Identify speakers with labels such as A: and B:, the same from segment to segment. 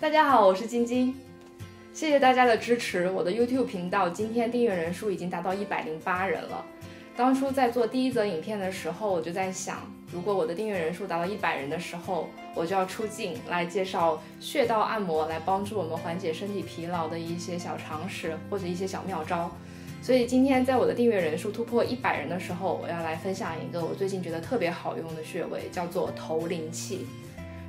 A: 大家好，我是晶晶，谢谢大家的支持。我的 YouTube 频道今天订阅人数已经达到一百零八人了。当初在做第一则影片的时候，我就在想，如果我的订阅人数达到一百人的时候，我就要出镜来介绍穴道按摩，来帮助我们缓解身体疲劳的一些小常识或者一些小妙招。所以今天在我的订阅人数突破一百人的时候，我要来分享一个我最近觉得特别好用的穴位，叫做头灵气。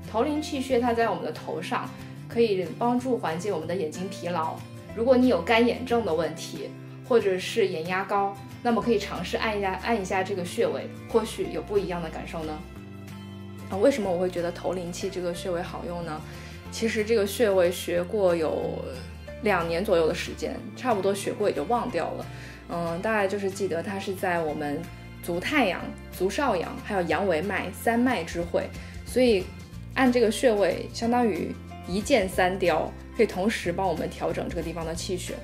A: 头灵气穴它在我们的头上，可以帮助缓解我们的眼睛疲劳。如果你有干眼症的问题，或者是眼压高，那么可以尝试按一下按一下这个穴位，或许有不一样的感受呢。啊，为什么我会觉得头灵气这个穴位好用呢？其实这个穴位学过有。两年左右的时间，差不多学过也就忘掉了。嗯，大概就是记得它是在我们足太阳、足少阳还有阳维脉三脉之会，所以按这个穴位相当于一箭三雕，可以同时帮我们调整这个地方的气血。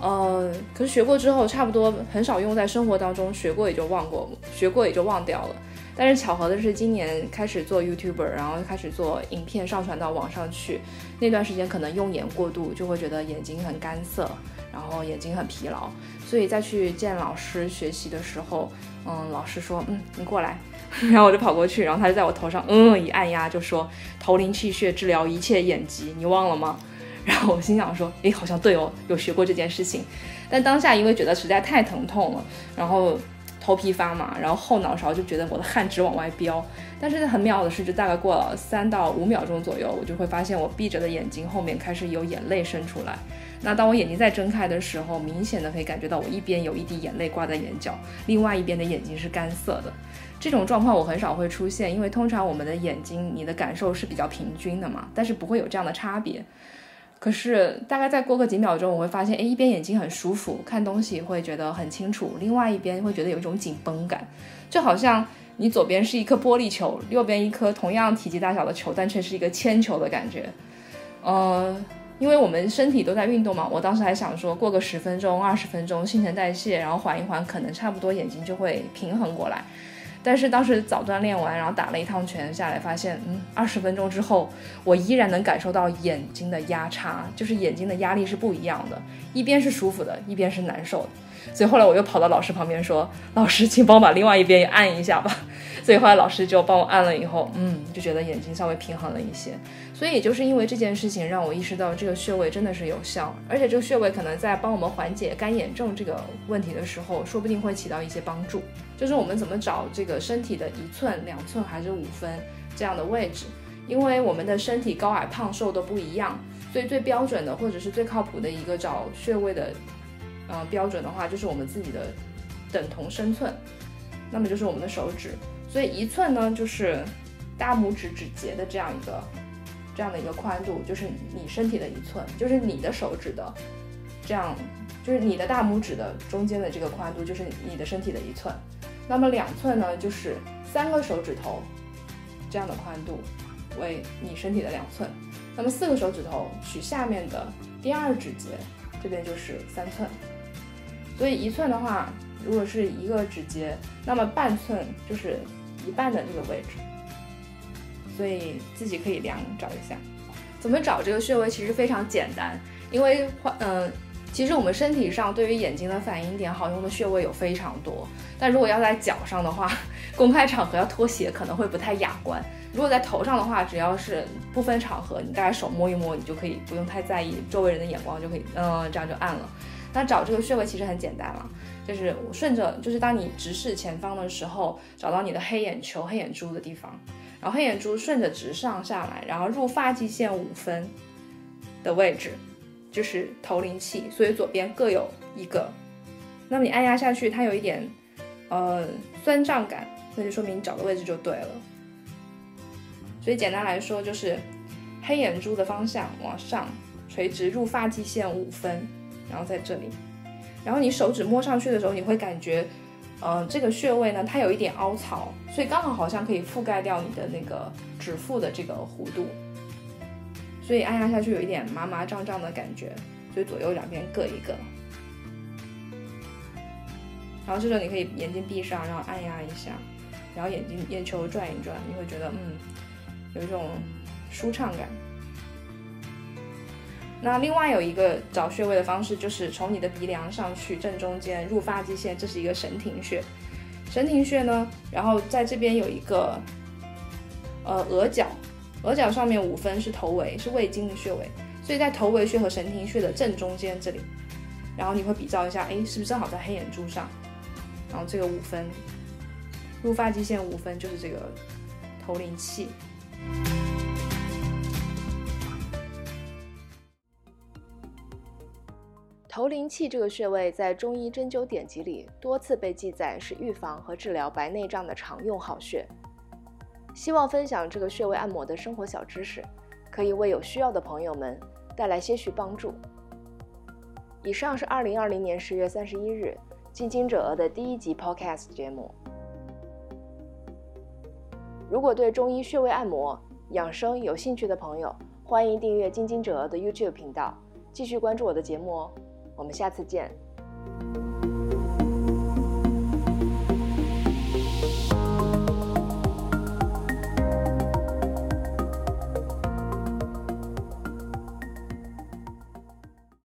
A: 呃，可是学过之后，差不多很少用在生活当中，学过也就忘过，学过也就忘掉了。但是巧合的是，今年开始做 YouTuber，然后开始做影片上传到网上去，那段时间可能用眼过度，就会觉得眼睛很干涩，然后眼睛很疲劳，所以再去见老师学习的时候，嗯，老师说，嗯，你过来，然后我就跑过去，然后他就在我头上，嗯，一按压，就说头灵气血治疗一切眼疾，你忘了吗？然后我心想说，诶，好像对哦，有学过这件事情，但当下因为觉得实在太疼痛了，然后。头皮发麻，然后后脑勺就觉得我的汗直往外飙。但是很妙的是，就大概过了三到五秒钟左右，我就会发现我闭着的眼睛后面开始有眼泪渗出来。那当我眼睛再睁开的时候，明显的可以感觉到我一边有一滴眼泪挂在眼角，另外一边的眼睛是干涩的。这种状况我很少会出现，因为通常我们的眼睛你的感受是比较平均的嘛，但是不会有这样的差别。可是大概再过个几秒钟，我会发现，哎，一边眼睛很舒服，看东西会觉得很清楚；另外一边会觉得有一种紧绷感，就好像你左边是一颗玻璃球，右边一颗同样体积大小的球，但却是一个铅球的感觉。呃，因为我们身体都在运动嘛，我当时还想说，过个十分钟、二十分钟，新陈代谢，然后缓一缓，可能差不多眼睛就会平衡过来。但是当时早锻炼完，然后打了一趟拳下来，发现，嗯，二十分钟之后，我依然能感受到眼睛的压差，就是眼睛的压力是不一样的，一边是舒服的，一边是难受的。所以后来我又跑到老师旁边说：“老师，请帮我把另外一边也按一下吧。”所以后来老师就帮我按了以后，嗯，就觉得眼睛稍微平衡了一些。所以也就是因为这件事情，让我意识到这个穴位真的是有效，而且这个穴位可能在帮我们缓解干眼症这个问题的时候，说不定会起到一些帮助。就是我们怎么找这个身体的一寸、两寸还是五分这样的位置？因为我们的身体高矮胖瘦都不一样，所以最标准的或者是最靠谱的一个找穴位的。嗯，标准的话就是我们自己的等同身寸，那么就是我们的手指，所以一寸呢就是大拇指指节的这样一个这样的一个宽度，就是你身体的一寸，就是你的手指的这样，就是你的大拇指的中间的这个宽度，就是你的身体的一寸。那么两寸呢，就是三个手指头这样的宽度为你身体的两寸。那么四个手指头取下面的第二指节，这边就是三寸。所以一寸的话，如果是一个指节，那么半寸就是一半的这个位置。所以自己可以量找一下，怎么找这个穴位其实非常简单，因为嗯，其实我们身体上对于眼睛的反应点好用的穴位有非常多，但如果要在脚上的话，公开场合要脱鞋可能会不太雅观。如果在头上的话，只要是不分场合，你大概手摸一摸，你就可以不用太在意周围人的眼光，就可以嗯这样就按了。那找这个穴位其实很简单了，就是我顺着，就是当你直视前方的时候，找到你的黑眼球、黑眼珠的地方，然后黑眼珠顺着直上下来，然后入发际线五分的位置，就是头灵气，所以左边各有一个。那么你按压下去，它有一点呃酸胀感，那就说明你找的位置就对了。所以简单来说，就是黑眼珠的方向往上垂直入发际线五分。然后在这里，然后你手指摸上去的时候，你会感觉，呃，这个穴位呢，它有一点凹槽，所以刚好好像可以覆盖掉你的那个指腹的这个弧度，所以按压下去有一点麻麻胀胀的感觉，所以左右两边各一个。然后这时候你可以眼睛闭上，然后按压一下，然后眼睛眼球转一转，你会觉得嗯，有一种舒畅感。那另外有一个找穴位的方式，就是从你的鼻梁上去正中间入发际线，这是一个神庭穴。神庭穴呢，然后在这边有一个呃额角，额角上面五分是头围，是胃经的穴位，所以在头围穴和神庭穴的正中间这里，然后你会比照一下，哎，是不是正好在黑眼珠上？然后这个五分入发际线五分就是这个头灵气。头灵气这个穴位在中医针灸典籍里多次被记载是预防和治疗白内障的常用好穴。希望分享这个穴位按摩的生活小知识，可以为有需要的朋友们带来些许帮助。以上是二零二零年十月三十一日进京者的第一集 Podcast 节目。如果对中医穴位按摩养生有兴趣的朋友，欢迎订阅进京者的 YouTube 频道，继续关注我的节目哦。我们下次见。